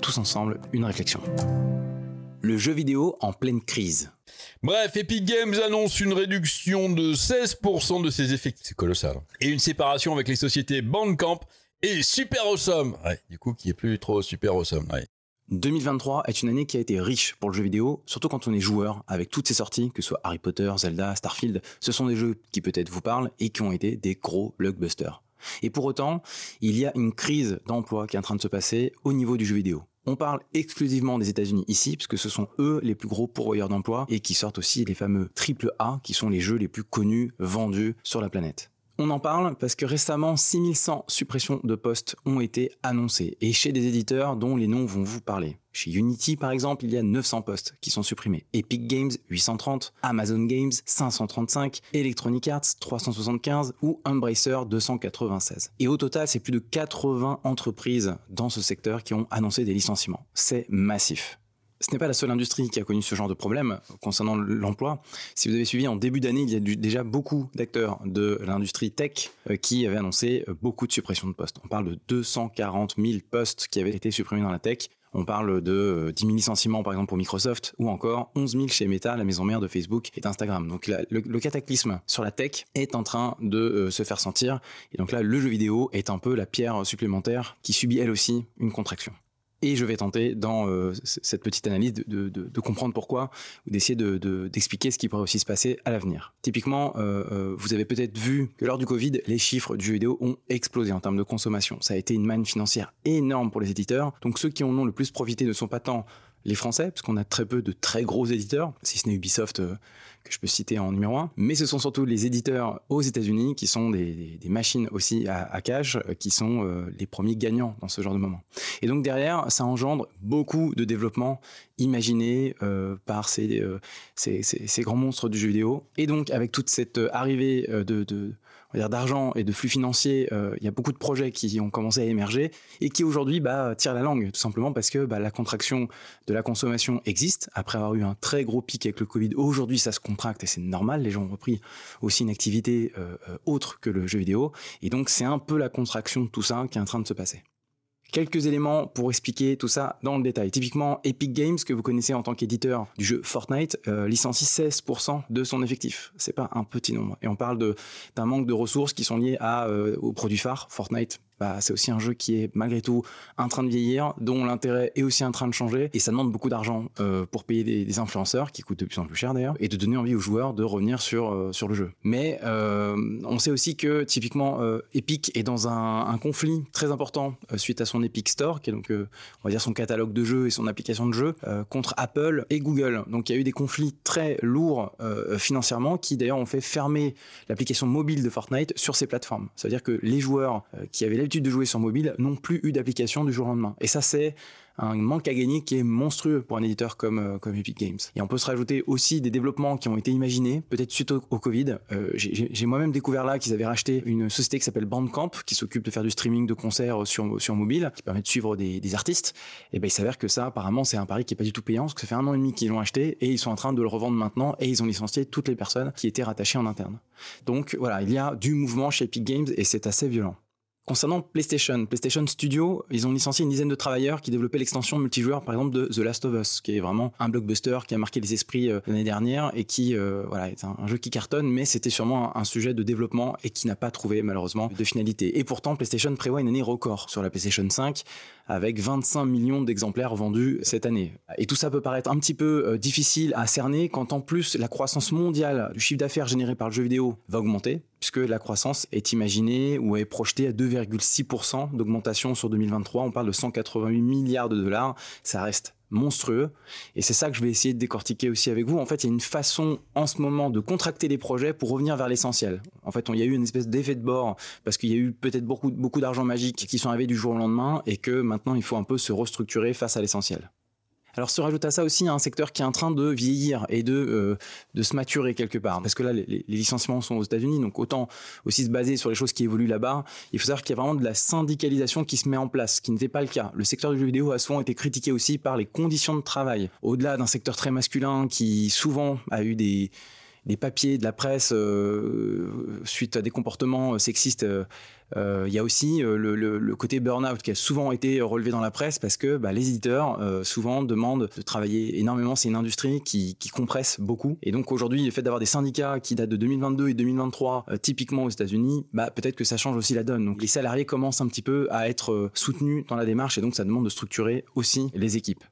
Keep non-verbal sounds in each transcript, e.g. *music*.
tous ensemble une réflexion. Le jeu vidéo en pleine crise. Bref, Epic Games annonce une réduction de 16% de ses effectifs. C'est colossal. Et une séparation avec les sociétés Bandcamp et Super Awesome. Ouais, du coup, qui est plus trop Super Awesome. Ouais. 2023 est une année qui a été riche pour le jeu vidéo, surtout quand on est joueur, avec toutes ces sorties, que ce soit Harry Potter, Zelda, Starfield. Ce sont des jeux qui peut-être vous parlent et qui ont été des gros blockbusters. Et pour autant, il y a une crise d'emploi qui est en train de se passer au niveau du jeu vidéo. On parle exclusivement des États-Unis ici, puisque ce sont eux les plus gros pourvoyeurs d'emplois et qui sortent aussi les fameux triple A, qui sont les jeux les plus connus, vendus sur la planète. On en parle parce que récemment, 6100 suppressions de postes ont été annoncées, et chez des éditeurs dont les noms vont vous parler. Chez Unity, par exemple, il y a 900 postes qui sont supprimés. Epic Games, 830, Amazon Games, 535, Electronic Arts, 375 ou Embracer, 296. Et au total, c'est plus de 80 entreprises dans ce secteur qui ont annoncé des licenciements. C'est massif. Ce n'est pas la seule industrie qui a connu ce genre de problème concernant l'emploi. Si vous avez suivi en début d'année, il y a déjà beaucoup d'acteurs de l'industrie tech euh, qui avaient annoncé euh, beaucoup de suppressions de postes. On parle de 240 000 postes qui avaient été supprimés dans la tech. On parle de 10 euh, 000 licenciements par exemple pour Microsoft ou encore 11 000 chez Meta, la maison mère de Facebook et d'Instagram. Donc le, cataclysme sur la tech est en train de se faire sentir. Et donc là, le jeu vidéo est un peu la pierre supplémentaire qui subit elle aussi une contraction. Et je vais tenter dans euh, cette petite analyse de, comprendre pourquoi ou d'essayer d'expliquer ce qui pourrait aussi se passer à l'avenir. Typiquement, euh, euh, vous avez peut-être vu que lors du Covid, les chiffres du jeu vidéo ont explosé en termes de consommation. Ça a été une manne financière énorme pour les éditeurs. Donc ceux qui en ont le plus profité ne sont pas tant les Français, parce qu'on a très peu de très gros éditeurs, si ce n'est Ubisoft que je peux citer en numéro un. Mais ce sont surtout les éditeurs aux États-Unis qui sont des, machines aussi à, cash, euh, qui sont euh, les premiers gagnants dans ce genre de moment. Et donc derrière, ça engendre beaucoup de développement imaginé euh, par ces, ces, grands monstres du jeu vidéo. Et donc avec toute cette arrivée de d'argent et de flux financiers, euh, il y a beaucoup de projets qui ont commencé à émerger et qui aujourd'hui bah, tirent la langue, tout simplement parce que bah, la contraction de la consommation existe. Après avoir eu un très gros pic avec le Covid, aujourd'hui ça se contracte et c'est normal. Les gens ont repris aussi une activité euh, euh, autre que le jeu vidéo. Et donc c'est un peu la contraction de tout ça qui est en train de se passer. Quelques éléments pour expliquer tout ça dans le détail. Typiquement, Epic Games, que vous connaissez en tant qu'éditeur du jeu Fortnite, euh, licencie 16% de son effectif. C'est pas un petit nombre. Et on parle d'un manque de ressources qui sont liées à, euh, au produit phare, Fortnite, bah, c'est aussi un jeu qui est malgré tout en train de vieillir, dont l'intérêt est aussi en train de changer, et ça demande beaucoup d'argent euh, pour payer des, influenceurs, qui coûtent de plus en plus cher d'ailleurs, et de donner envie aux joueurs de revenir sur, euh, sur le jeu. Mais euh, on sait aussi que typiquement Epic est dans un, conflit très important suite à son Epic Store, qui est donc on va dire son catalogue de jeux et son application de jeux, contre Apple et Google. Donc il y a eu des conflits très lourds financièrement qui d'ailleurs ont fait fermer l'application mobile de Fortnite sur ces plateformes. Ça veut dire que les joueurs qui avaient de jouer sur mobile n'ont plus eu d'application du jour au lendemain. Et ça, c'est un manque à gagner qui est monstrueux pour un éditeur comme, euh, comme Epic Games. Et on peut se rajouter aussi des développements qui ont été imaginés, peut-être suite au, Covid. Euh, j'ai moi-même découvert là qu'ils avaient racheté une société qui s'appelle Bandcamp, qui s'occupe de faire du streaming de concerts sur, sur mobile, qui permet de suivre des, des artistes. Et ben il s'avère que ça, apparemment, c'est un pari qui est pas du tout payant, parce que ça fait un an et demi qu'ils l'ont acheté, et ils sont en train de le revendre maintenant, et ils ont licencié toutes les personnes qui étaient rattachées en interne. Donc voilà, il y a du mouvement chez Epic Games, et c'est assez violent. Concernant PlayStation, PlayStation Studio, ils ont licencié une dizaine de travailleurs qui développaient l'extension multijoueur, par exemple, de The Last of Us, qui est vraiment un blockbuster qui a marqué les esprits euh, l'année dernière et qui, euh, voilà, est un, jeu qui cartonne, mais c'était sûrement un, sujet de développement et qui n'a pas trouvé, malheureusement, de finalité. Et pourtant, PlayStation prévoit une année record sur la PlayStation 5 avec 25 millions d'exemplaires vendus cette année. Et tout ça peut paraître un petit peu euh, difficile à cerner quand en plus la croissance mondiale du chiffre d'affaires généré par le jeu vidéo va augmenter, puisque la croissance est imaginée ou est projetée à 2, 2,6% d'augmentation sur 2023. On parle de 188 milliards de dollars. Ça reste monstrueux. Et c'est ça que je vais essayer de décortiquer aussi avec vous. En fait, il y a une façon en ce moment de contracter les projets pour revenir vers l'essentiel. En fait, il y a eu une espèce d'effet de bord parce qu'il y a eu peut-être beaucoup, beaucoup d'argent magique qui sont arrivés du jour au lendemain et que maintenant il faut un peu se restructurer face à l'essentiel. Alors se rajoute à ça aussi un secteur qui est en train de vieillir et de, euh, de se maturer quelque part. Parce que là, les, licenciements sont aux États-Unis, donc autant aussi se baser sur les choses qui évoluent là-bas. Il faut savoir qu'il y a vraiment de la syndicalisation qui se met en place, ce qui n'était pas le cas. Le secteur du jeu vidéo a souvent été critiqué aussi par les conditions de travail. Au-delà d'un secteur très masculin qui souvent a eu des des papiers de la presse euh, suite à des comportements sexistes. Euh, il y a aussi euh, le, le, le, côté burn-out qui a souvent été relevé dans la presse parce que bah, les éditeurs euh, souvent demandent de travailler énormément. C'est une industrie qui, qui, compresse beaucoup. Et donc aujourd'hui, le fait d'avoir des syndicats qui datent de 2022 et 2023, typiquement aux États-Unis, bah, peut-être que ça change aussi la donne. Donc les salariés commencent un petit peu à être soutenus dans la démarche et donc ça demande de structurer aussi les équipes.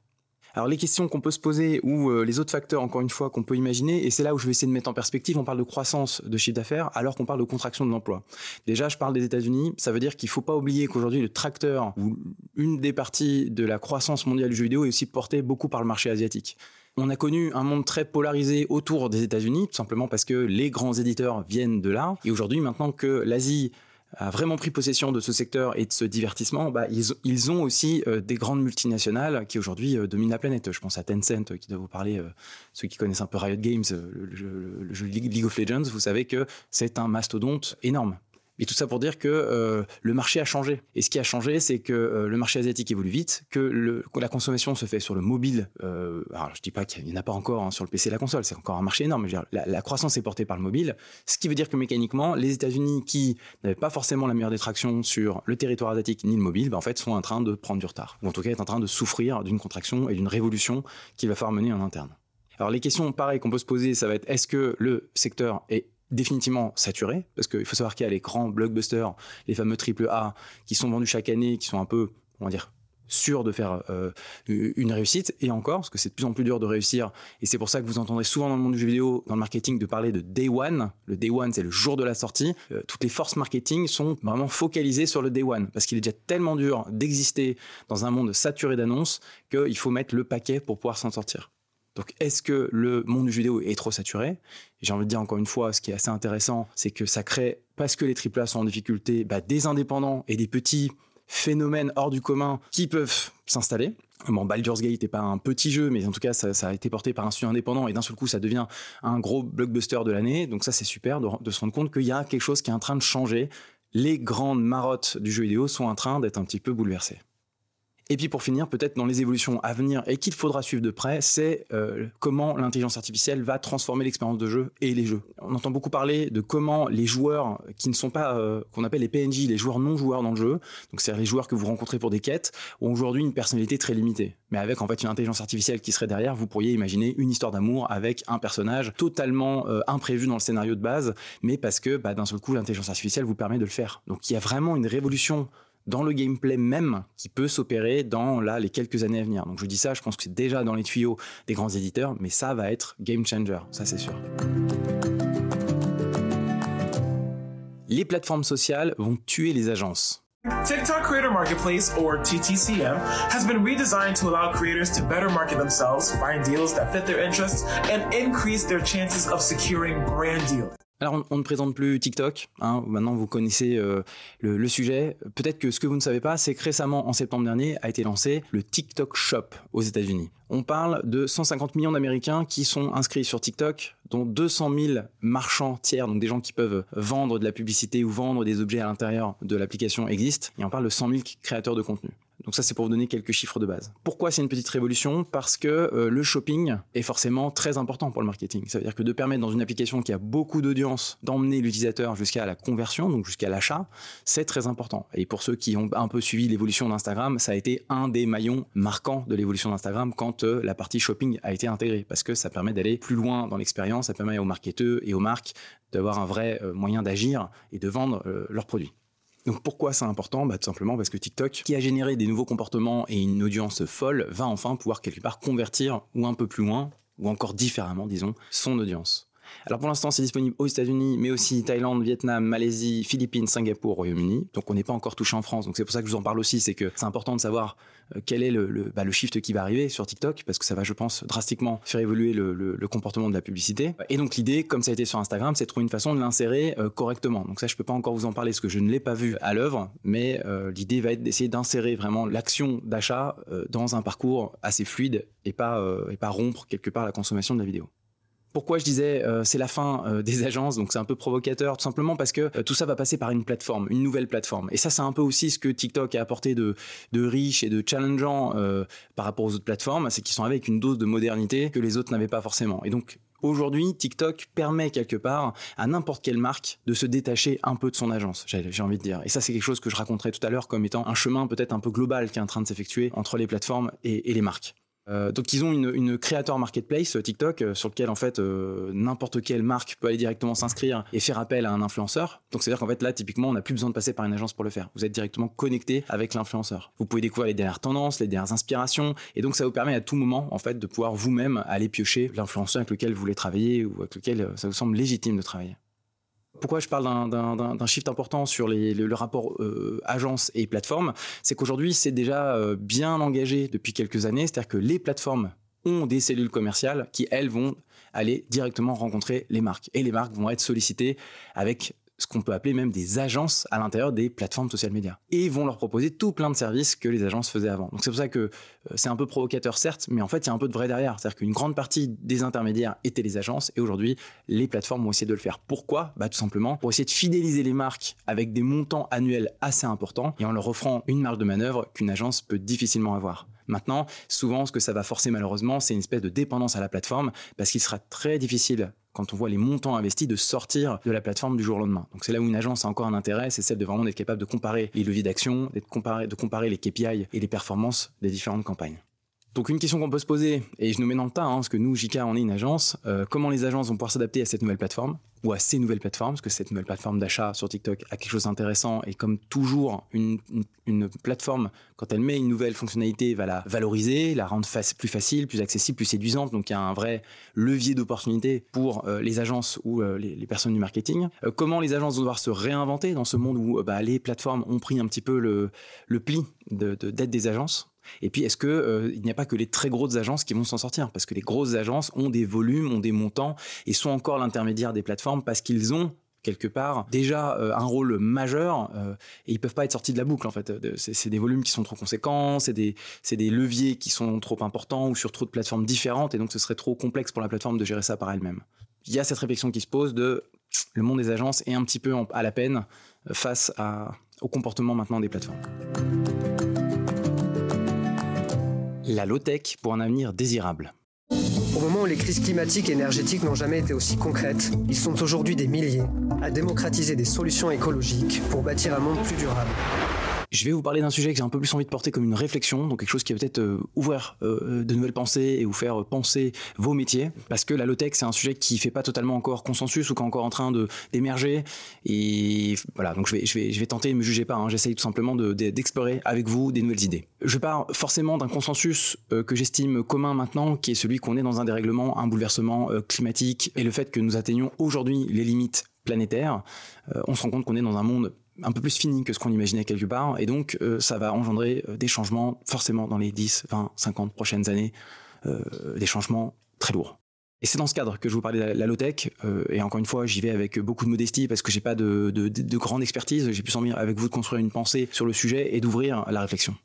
Alors les questions qu'on peut se poser ou euh, les autres facteurs, encore une fois, qu'on peut imaginer, et c'est là où je vais essayer de mettre en perspective, on parle de croissance de chiffre d'affaires alors qu'on parle de contraction de l'emploi. Déjà, je parle des États-Unis, ça veut dire qu'il ne faut pas oublier qu'aujourd'hui le tracteur ou une des parties de la croissance mondiale du jeu vidéo est aussi portée beaucoup par le marché asiatique. On a connu un monde très polarisé autour des États-Unis, tout simplement parce que les grands éditeurs viennent de là. Et aujourd'hui, maintenant que l'Asie a vraiment pris possession de ce secteur et de ce divertissement, bah, ils, ont aussi euh, des grandes multinationales qui aujourd'hui euh, dominent la planète. Je pense à Tencent, qui doit vous parler, euh, ceux qui connaissent un peu Riot Games, le jeu League of Legends, vous savez que c'est un mastodonte énorme. Et tout ça pour dire que euh, le marché a changé. Et ce qui a changé, c'est que euh, le marché asiatique évolue vite, que, la consommation se fait sur le mobile. Euh, alors je dis pas qu'il n'y en a pas encore hein, sur le PC et la console, c'est encore un marché énorme. Mais la, croissance est portée par le mobile, ce qui veut dire que mécaniquement, les États-Unis qui n'avaient pas forcément la meilleure des tractions sur le territoire asiatique ni le mobile, ben, en fait sont en train de prendre du retard, ou en tout cas est en train de souffrir d'une contraction et d'une révolution qu'il va falloir mener en interne. Alors les questions pareilles qu'on peut se poser, ça va être est-ce que le secteur est définitivement saturé, parce qu'il faut savoir qu'il y a les grands blockbusters, les fameux triple A, qui sont vendus chaque année, qui sont un peu, on va dire, sûrs de faire euh, une réussite, et encore, parce que c'est de plus en plus dur de réussir, et c'est pour ça que vous entendrez souvent dans le monde du jeu vidéo, dans le marketing, de parler de Day One. Le Day One, c'est le jour de la sortie. Euh, toutes les forces marketing sont vraiment focalisées sur le Day One, parce qu'il est déjà tellement dur d'exister dans un monde saturé d'annonces qu'il faut mettre le paquet pour pouvoir s'en sortir. Donc, est-ce que le monde du jeu vidéo est trop saturé? J'ai envie de dire encore une fois, ce qui est assez intéressant, c'est que ça crée, parce que les AAA sont en difficulté, bah, des indépendants et des petits phénomènes hors du commun qui peuvent s'installer. Bon, Baldur's Gate n'est pas un petit jeu, mais en tout cas, ça, ça, a été porté par un studio indépendant et d'un seul coup, ça devient un gros blockbuster de l'année. Donc ça, c'est super de, de, se rendre compte qu'il y a quelque chose qui est en train de changer. Les grandes marottes du jeu vidéo sont en train d'être un petit peu bouleversées. Et puis pour finir, peut-être dans les évolutions à venir et qu'il faudra suivre de près, c'est euh, comment l'intelligence artificielle va transformer l'expérience de jeu et les jeux. On entend beaucoup parler de comment les joueurs qui ne sont pas, euh, qu'on appelle les PNJ, les joueurs non joueurs dans le jeu, donc c'est les joueurs que vous rencontrez pour des quêtes, ont aujourd'hui une personnalité très limitée. Mais avec en fait une intelligence artificielle qui serait derrière, vous pourriez imaginer une histoire d'amour avec un personnage totalement euh, imprévu dans le scénario de base, mais parce que bah, d'un seul coup l'intelligence artificielle vous permet de le faire. Donc il y a vraiment une révolution dans le gameplay même qui peut s'opérer dans là, les quelques années à venir. Donc je dis ça, je pense que c'est déjà dans les tuyaux des grands éditeurs, mais ça va être game changer, ça c'est sûr. Les plateformes sociales vont tuer les agences. TikTok Creator Marketplace, or TTCM, has been redesigned to allow creators to better market themselves, find deals that fit their interests, and increase their chances of securing brand deals. Alors, on, ne présente plus TikTok. Hein, maintenant, vous connaissez euh, le, le, sujet. Peut-être que ce que vous ne savez pas, c'est que récemment, en septembre dernier, a été lancé le TikTok Shop aux États-Unis. On parle de 150 millions d'Américains qui sont inscrits sur TikTok, dont 200 000 marchands tiers, donc des gens qui peuvent vendre de la publicité ou vendre des objets à l'intérieur de l'application existent. Et on parle de 100 000 créateurs de contenu. Donc ça, c'est pour vous donner quelques chiffres de base. Pourquoi c'est une petite révolution? Parce que euh, le shopping est forcément très important pour le marketing. Ça veut dire que de permettre dans une application qui a beaucoup d'audience d'emmener l'utilisateur jusqu'à la conversion, donc jusqu'à l'achat, c'est très important. Et pour ceux qui ont un peu suivi l'évolution d'Instagram, ça a été un des maillons marquants de l'évolution d'Instagram quand euh, la partie shopping a été intégrée, parce que ça permet d'aller plus loin dans l'expérience, ça permet aux marketeurs et aux marques d'avoir un vrai euh, moyen d'agir et de vendre leurs produits. Donc pourquoi c'est important bah, Tout simplement parce que TikTok, qui a généré des nouveaux comportements et une audience folle, va enfin pouvoir quelque part convertir ou un peu plus loin, ou encore différemment, disons, son audience. Alors pour l'instant, c'est disponible aux États-Unis, mais aussi Thaïlande, Vietnam, Malaisie, Philippines, Singapour, Royaume-Uni. Donc on n'est pas encore touché en France. Donc c'est pour ça que je vous en parle aussi, c'est que c'est important de savoir euh, quel est bah, le, shift qui va arriver sur TikTok, parce que ça va, je pense, drastiquement faire évoluer le, comportement de la publicité. Et donc l'idée, comme ça a été sur Instagram, c'est de trouver une façon de l'insérer euh, correctement. Donc ça, je peux pas encore vous en parler parce que je ne l'ai pas vu à l'œuvre, mais euh, l'idée va être d'essayer d'insérer vraiment l'action d'achat dans un parcours assez fluide et pas et pas rompre quelque part la consommation de la vidéo. Pourquoi je disais euh, c'est la fin euh, des *laughs* agences, donc c'est un peu provocateur, tout simplement parce que euh, tout ça va passer par une plateforme, une nouvelle plateforme. Et ça, c'est un peu aussi ce que TikTok a apporté de, riche et de challengeant euh, par rapport aux autres plateformes, c'est qu'ils sont avec une dose de modernité que les autres n'avaient pas forcément. Et donc Aujourd'hui, TikTok permet quelque part à n'importe quelle marque de se détacher un peu de son agence, j'ai envie de dire. Et ça, c'est quelque chose que je raconterai tout à l'heure comme étant un chemin peut-être un peu global qui est en train de s'effectuer entre les plateformes et les marques. Euh, donc ils ont une, une creator marketplace euh, TikTok euh, sur lequel en fait n'importe quelle marque peut aller directement s'inscrire et faire appel à un influenceur. Donc c'est à dire qu'en fait là typiquement on n'a plus besoin de passer par une agence pour le faire. Vous êtes directement connecté avec l'influenceur. Vous pouvez découvrir les dernières tendances, les dernières inspirations et donc ça vous permet à tout moment en fait de pouvoir vous-même aller piocher l'influenceur avec lequel vous voulez travailler ou avec lequel ça vous semble légitime de travailler pourquoi je parle d'un shift important sur les, le, rapport euh, agence et plateforme, c'est qu'aujourd'hui c'est déjà euh, bien engagé depuis quelques années, c'est-à-dire que les plateformes ont des cellules commerciales qui elles vont aller directement rencontrer les marques. Et les marques vont être sollicitées avec ce qu'on peut appeler même des agences à l'intérieur des plateformes social médias. Et vont leur proposer tout plein de services que les agences faisaient avant. Donc c'est pour ça que euh, c'est un peu provocateur certes, mais en fait il y a un peu de vrai derrière. C'est-à-dire qu'une grande partie des intermédiaires étaient les agences et aujourd'hui les plateformes vont essayer de le faire. Pourquoi? Bah tout simplement pour essayer de fidéliser les marques avec des montants annuels assez importants et en leur offrant une marge de manœuvre qu'une agence peut difficilement avoir. Maintenant, souvent, ce que ça va forcer malheureusement, c'est une espèce de dépendance à la plateforme parce qu'il sera très difficile quand on voit les montants investis, de sortir de la plateforme du jour au lendemain. Donc c'est là où une agence a encore un intérêt, c'est celle de vraiment d'être capable de comparer les leviers d'action, de comparer les KPI et les performances des différentes campagnes. Donc une question qu'on peut se poser, et je nous mets dans le tas, hein, parce que nous, JK, on est une agence, euh, comment les agences vont pouvoir s'adapter à cette nouvelle plateforme ou à ces nouvelles plateformes, parce que cette nouvelle plateforme d'achat sur TikTok a quelque chose d'intéressant, et comme toujours, une, une, plateforme, quand elle met une nouvelle fonctionnalité, va la valoriser, la rendre plus facile, plus accessible, plus séduisante, donc il y a un vrai levier d'opportunité pour euh, les agences ou euh, les, personnes du marketing. Comment les agences vont devoir se réinventer dans ce monde où bah, les plateformes ont pris un petit peu le, pli d'être de, des agences? Et puis, est-ce que euh, il n'y a pas que les très grosses agences qui vont s'en sortir? Parce que les grosses agences ont des volumes, ont des montants et sont encore l'intermédiaire des plateformes parce qu'ils ont quelque part déjà euh, un rôle majeur euh, et ils peuvent pas être sortis de la boucle en fait. C'est des volumes qui sont trop conséquents c'est des leviers qui sont trop importants ou sur trop de plateformes différentes et donc ce serait trop complexe pour la plateforme de gérer ça par elle-même. Il y a cette réflexion qui se pose de le monde des agences est un petit peu à la peine face au comportement maintenant des plateformes la low-tech pour un avenir désirable. Au moment où les crises climatiques et énergétiques n'ont jamais été aussi concrètes, ils sont aujourd'hui des milliers à démocratiser des solutions écologiques pour bâtir un monde plus durable. Je vais vous parler d'un sujet que j'ai un peu plus envie de porter comme une réflexion, donc quelque chose qui va peut-être euh, ouvrir euh, de nouvelles pensées et vous faire penser vos métiers, parce que la low-tech c'est un sujet qui fait pas totalement encore consensus ou qui est encore en train d'émerger. Et voilà, donc je vais je vais je vais tenter, ne me jugez pas, hein, j'essaye tout simplement d'explorer de, avec vous des nouvelles idées. Je pars forcément d'un consensus euh, que j'estime commun maintenant, qui est celui qu'on est dans un dérèglement, un bouleversement euh, climatique et le fait que nous atteignons aujourd'hui les limites planétaires, euh, on se rend compte qu'on est dans un monde un peu plus fini que ce qu'on imaginait quelque part, et donc euh, ça va engendrer euh, des changements forcément dans les 10, 20, 50 prochaines années, euh, des changements très lourds. Et c'est dans ce cadre que je vous parlais de la, low-tech, et encore une fois, j'y vais avec beaucoup de modestie parce que j'ai pas de, de, de, de grande expertise, j'ai plus envie avec vous de construire une pensée sur le sujet et d'ouvrir la réflexion.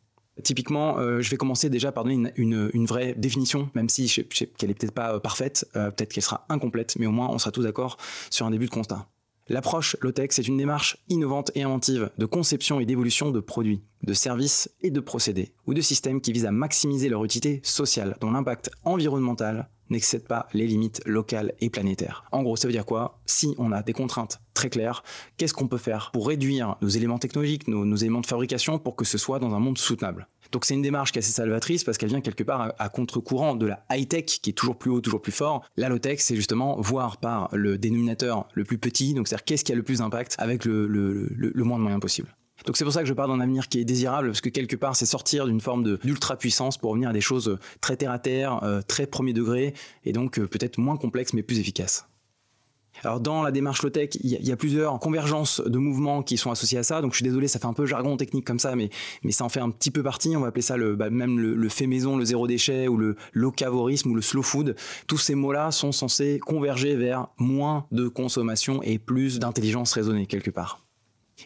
Typiquement, je vais commencer déjà par donner une, vraie définition, même si je sais, qu'elle est peut-être pas parfaite, peut-être qu'elle sera incomplète, mais au moins on sera tous d'accord sur un début de constat. L'approche low-tech, c'est une démarche innovante et inventive de conception et d'évolution de produits, de services et de procédés, ou de systèmes qui visent à maximiser leur utilité sociale, dont l'impact environnemental n'excède pas les limites locales et planétaires. En gros, ça veut dire quoi? Si on a des contraintes très claires, qu'est-ce qu'on peut faire pour réduire nos éléments technologiques, nos, nos, éléments de fabrication, pour que ce soit dans un monde soutenable? Donc c'est une démarche qui est assez salvatrice parce qu'elle vient quelque part à, contre-courant de la high-tech qui est toujours plus haut, toujours plus fort. La low-tech, c'est justement voir par le dénominateur le plus petit, donc c'est-à-dire qu'est-ce qui a le plus d'impact avec le, moins de moyens possible. Donc c'est pour ça que je parle d'un avenir qui est désirable, parce que quelque part c'est sortir d'une forme d'ultra puissance pour revenir à des choses très terre à terre, euh, très premier degré, et donc euh, peut-être moins complexes mais plus efficaces. Alors dans la démarche low-tech, il y, a plusieurs convergences de mouvements qui sont associés à ça. Donc je suis désolé, ça fait un peu jargon technique comme ça, mais, mais ça en fait un petit peu partie. On va appeler ça le, bah, même le, fait maison, le zéro déchet ou le locavorisme ou le slow food. Tous ces mots-là sont censés converger vers moins de consommation et plus d'intelligence raisonnée quelque part.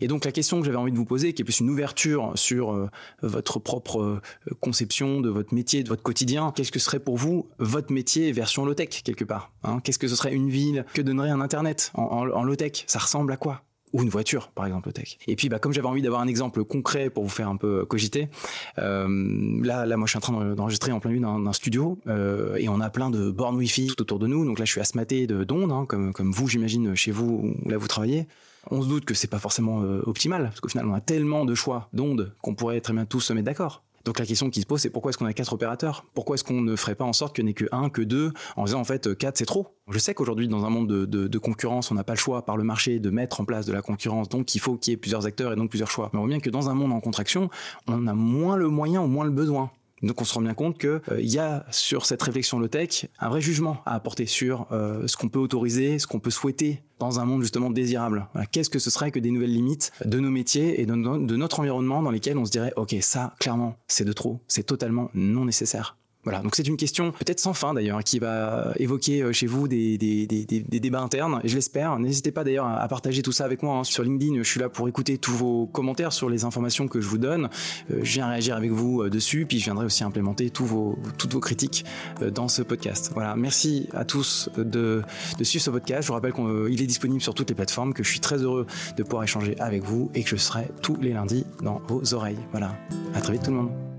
Et donc la question que j'avais envie de vous poser, qui est plus une ouverture sur euh, votre propre euh, conception de votre métier, de votre quotidien, qu'est-ce que serait pour vous votre métier version low-tech quelque part hein? Qu'est-ce que ce serait une ville? Que donnerait un Internet en, en, low-tech? Ça ressemble à quoi? Ou une voiture, par exemple, low-tech. Et puis, bah, comme j'avais envie d'avoir un exemple concret pour vous faire un peu cogiter, euh, là, là, moi, je suis en train d'enregistrer en plein milieu d'un studio et on a plein de bornes Wi-Fi tout autour de nous. Donc là, je suis asthmaté d'ondes, hein, comme, comme vous, j'imagine, chez vous, où là, vous travaillez on se doute que c'est pas forcément euh, optimal, parce qu'au final, on a tellement de choix d'ondes qu'on pourrait très bien tous se mettre d'accord. Donc la question qui se pose, c'est pourquoi est-ce qu'on a quatre opérateurs? Pourquoi est-ce qu'on ne ferait pas en sorte qu'il n'y ait que un, que deux, en disant en fait quatre c'est trop? Je sais qu'aujourd'hui dans un monde de, concurrence, on n'a pas le choix par le marché de mettre en place de la concurrence, donc il faut qu'il y ait plusieurs acteurs et donc plusieurs choix. Mais on voit bien que dans un monde en contraction, on a moins le moyen ou moins le besoin. Donc on se rend bien compte qu'il euh, y a sur cette réflexion low-tech un vrai jugement à apporter sur euh, ce qu'on peut autoriser, ce qu'on peut souhaiter dans un monde justement désirable. Qu'est-ce que ce serait que des nouvelles limites de nos métiers et de, de notre environnement dans lesquels on se dirait ok ça clairement c'est de trop, c'est totalement non nécessaire. Voilà, donc c'est une question peut-être sans fin d'ailleurs qui va évoquer euh, chez vous des, des, des, des débats internes, et je l'espère. N'hésitez pas d'ailleurs à partager tout ça avec moi hein. sur LinkedIn. Je suis là pour écouter tous vos commentaires sur les informations que je vous donne. Euh, je viens réagir avec vous euh, dessus, puis je viendrai aussi implémenter vos, toutes vos critiques dans ce podcast. Voilà, merci à tous de, de suivre ce podcast. Je vous rappelle qu'il est disponible sur toutes les plateformes, que je suis très heureux de pouvoir échanger avec vous et que je serai tous les lundis dans vos oreilles. Voilà, à très vite tout le monde.